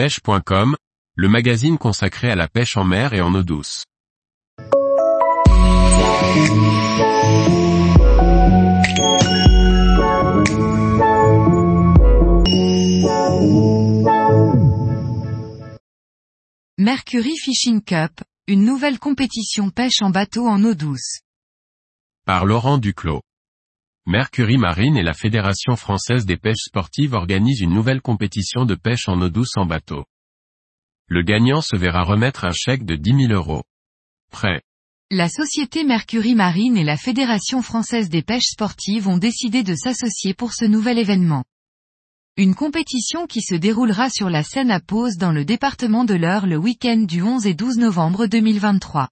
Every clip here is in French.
pêche.com, le magazine consacré à la pêche en mer et en eau douce. Mercury Fishing Cup, une nouvelle compétition pêche en bateau en eau douce. Par Laurent Duclos. Mercury Marine et la Fédération française des pêches sportives organisent une nouvelle compétition de pêche en eau douce en bateau. Le gagnant se verra remettre un chèque de 10 000 euros. Prêt. La société Mercury Marine et la Fédération française des pêches sportives ont décidé de s'associer pour ce nouvel événement. Une compétition qui se déroulera sur la Seine à Pose dans le département de l'Eure le week-end du 11 et 12 novembre 2023.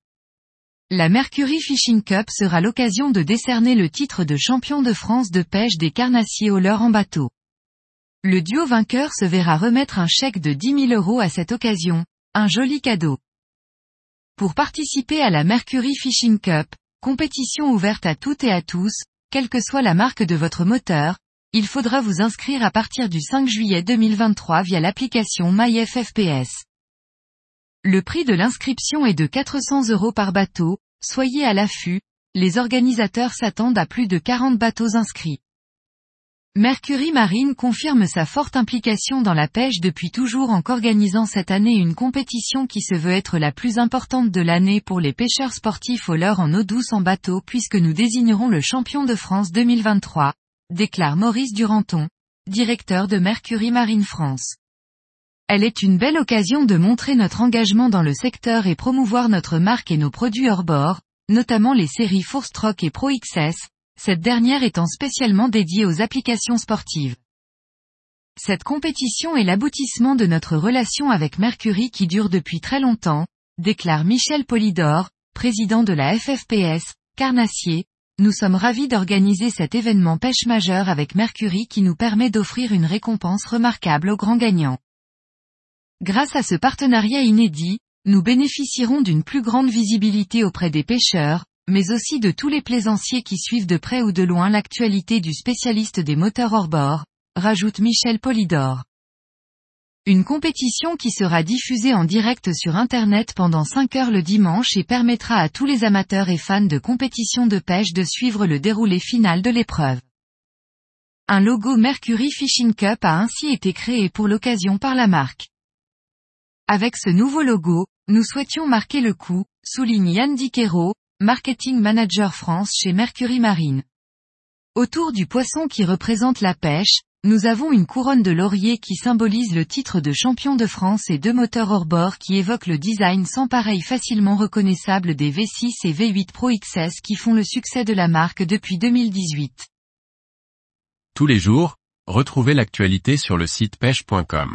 La Mercury Fishing Cup sera l'occasion de décerner le titre de champion de France de pêche des carnassiers au leurre en bateau. Le duo vainqueur se verra remettre un chèque de 10 000 euros à cette occasion, un joli cadeau. Pour participer à la Mercury Fishing Cup, compétition ouverte à toutes et à tous, quelle que soit la marque de votre moteur, il faudra vous inscrire à partir du 5 juillet 2023 via l'application MyFFPS. Le prix de l'inscription est de 400 euros par bateau, soyez à l'affût, les organisateurs s'attendent à plus de 40 bateaux inscrits. Mercury Marine confirme sa forte implication dans la pêche depuis toujours en organisant cette année une compétition qui se veut être la plus importante de l'année pour les pêcheurs sportifs au leurre en eau douce en bateau puisque nous désignerons le champion de France 2023, déclare Maurice Duranton, directeur de Mercury Marine France. Elle est une belle occasion de montrer notre engagement dans le secteur et promouvoir notre marque et nos produits hors bord, notamment les séries Stroke et Pro XS, cette dernière étant spécialement dédiée aux applications sportives. Cette compétition est l'aboutissement de notre relation avec Mercury qui dure depuis très longtemps, déclare Michel Polidor, président de la FFPS, Carnassier, nous sommes ravis d'organiser cet événement pêche majeur avec Mercury qui nous permet d'offrir une récompense remarquable aux grands gagnants. Grâce à ce partenariat inédit, nous bénéficierons d'une plus grande visibilité auprès des pêcheurs, mais aussi de tous les plaisanciers qui suivent de près ou de loin l'actualité du spécialiste des moteurs hors bord, rajoute Michel Polidor. Une compétition qui sera diffusée en direct sur Internet pendant 5 heures le dimanche et permettra à tous les amateurs et fans de compétition de pêche de suivre le déroulé final de l'épreuve. Un logo Mercury Fishing Cup a ainsi été créé pour l'occasion par la marque. Avec ce nouveau logo, nous souhaitions marquer le coup, souligne Yann Diquero, Marketing Manager France chez Mercury Marine. Autour du poisson qui représente la pêche, nous avons une couronne de laurier qui symbolise le titre de champion de France et deux moteurs hors bord qui évoquent le design sans pareil facilement reconnaissable des V6 et V8 Pro XS qui font le succès de la marque depuis 2018. Tous les jours, retrouvez l'actualité sur le site pêche.com.